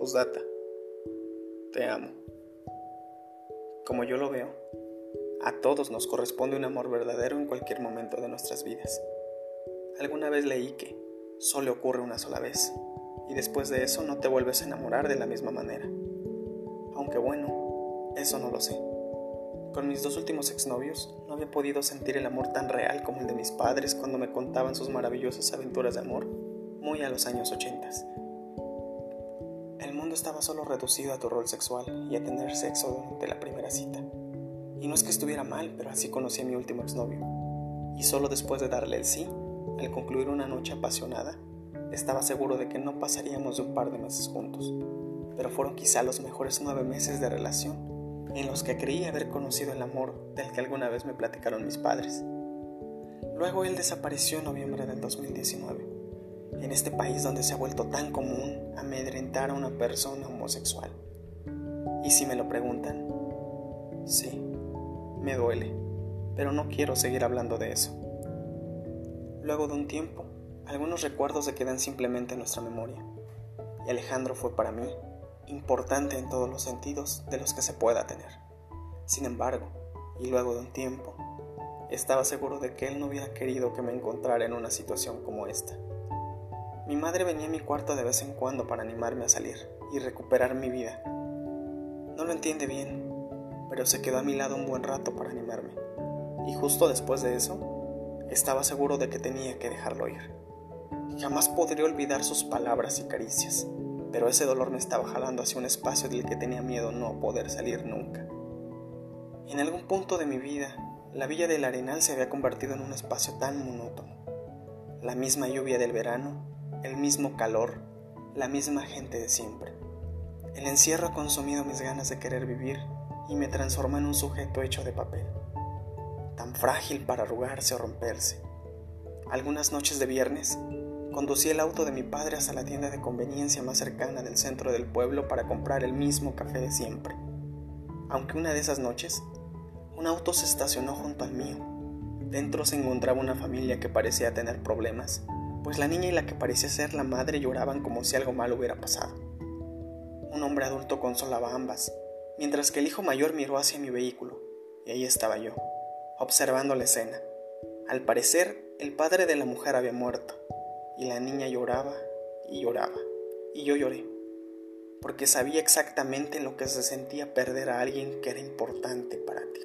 Postdata. Te amo. Como yo lo veo, a todos nos corresponde un amor verdadero en cualquier momento de nuestras vidas. Alguna vez leí que solo ocurre una sola vez y después de eso no te vuelves a enamorar de la misma manera. Aunque bueno, eso no lo sé. Con mis dos últimos exnovios no había podido sentir el amor tan real como el de mis padres cuando me contaban sus maravillosas aventuras de amor, muy a los años ochentas. El mundo estaba solo reducido a tu rol sexual y a tener sexo durante la primera cita. Y no es que estuviera mal, pero así conocí a mi último exnovio. Y solo después de darle el sí, al concluir una noche apasionada, estaba seguro de que no pasaríamos de un par de meses juntos. Pero fueron quizá los mejores nueve meses de relación en los que creí haber conocido el amor del que alguna vez me platicaron mis padres. Luego él desapareció en noviembre del 2019, en este país donde se ha vuelto tan común amedrentar a una persona homosexual. Y si me lo preguntan, sí, me duele, pero no quiero seguir hablando de eso. Luego de un tiempo, algunos recuerdos se quedan simplemente en nuestra memoria, y Alejandro fue para mí importante en todos los sentidos de los que se pueda tener. Sin embargo, y luego de un tiempo, estaba seguro de que él no hubiera querido que me encontrara en una situación como esta. Mi madre venía a mi cuarto de vez en cuando para animarme a salir y recuperar mi vida. No lo entiende bien, pero se quedó a mi lado un buen rato para animarme. Y justo después de eso, estaba seguro de que tenía que dejarlo ir. Jamás podría olvidar sus palabras y caricias pero ese dolor me estaba jalando hacia un espacio del que tenía miedo no poder salir nunca. En algún punto de mi vida, la villa del Arenal se había convertido en un espacio tan monótono. La misma lluvia del verano, el mismo calor, la misma gente de siempre. El encierro ha consumido mis ganas de querer vivir y me transformó en un sujeto hecho de papel, tan frágil para arrugarse o romperse. Algunas noches de viernes Conducí el auto de mi padre hasta la tienda de conveniencia más cercana del centro del pueblo para comprar el mismo café de siempre. Aunque una de esas noches, un auto se estacionó junto al mío. Dentro se encontraba una familia que parecía tener problemas, pues la niña y la que parecía ser la madre lloraban como si algo malo hubiera pasado. Un hombre adulto consolaba a ambas, mientras que el hijo mayor miró hacia mi vehículo, y ahí estaba yo, observando la escena. Al parecer, el padre de la mujer había muerto, y la niña lloraba y lloraba. Y yo lloré, porque sabía exactamente lo que se sentía perder a alguien que era importante para ti.